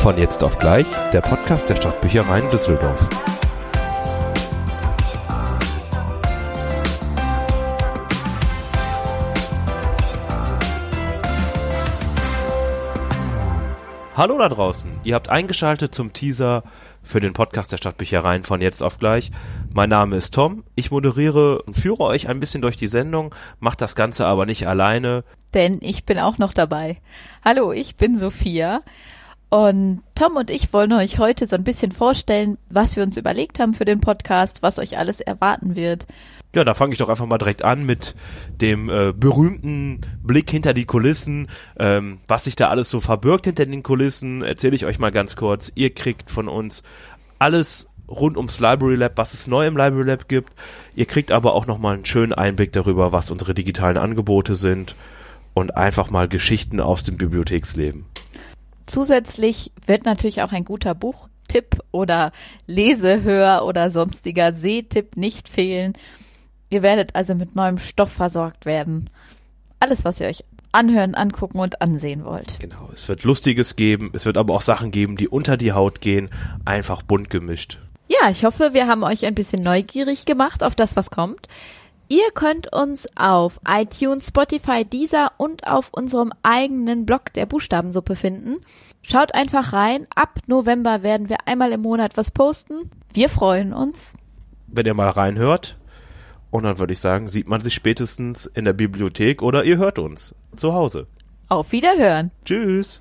Von jetzt auf gleich, der Podcast der Stadtbüchereien Düsseldorf. Hallo da draußen, ihr habt eingeschaltet zum Teaser für den Podcast der Stadtbüchereien von jetzt auf gleich. Mein Name ist Tom, ich moderiere und führe euch ein bisschen durch die Sendung, macht das Ganze aber nicht alleine. Denn ich bin auch noch dabei. Hallo, ich bin Sophia. Und Tom und ich wollen euch heute so ein bisschen vorstellen, was wir uns überlegt haben für den Podcast, was euch alles erwarten wird. Ja, da fange ich doch einfach mal direkt an mit dem äh, berühmten Blick hinter die Kulissen. Ähm, was sich da alles so verbirgt hinter den Kulissen, erzähle ich euch mal ganz kurz. Ihr kriegt von uns alles rund ums Library Lab, was es neu im Library Lab gibt. Ihr kriegt aber auch nochmal einen schönen Einblick darüber, was unsere digitalen Angebote sind und einfach mal Geschichten aus dem Bibliotheksleben. Zusätzlich wird natürlich auch ein guter Buchtipp oder Lesehör oder sonstiger Sehtipp nicht fehlen. Ihr werdet also mit neuem Stoff versorgt werden. Alles, was ihr euch anhören, angucken und ansehen wollt. Genau, es wird Lustiges geben, es wird aber auch Sachen geben, die unter die Haut gehen, einfach bunt gemischt. Ja, ich hoffe, wir haben euch ein bisschen neugierig gemacht auf das, was kommt. Ihr könnt uns auf iTunes, Spotify, Deezer und auf unserem eigenen Blog der Buchstabensuppe finden. Schaut einfach rein. Ab November werden wir einmal im Monat was posten. Wir freuen uns. Wenn ihr mal reinhört, und dann würde ich sagen, sieht man sich spätestens in der Bibliothek oder ihr hört uns zu Hause. Auf Wiederhören. Tschüss.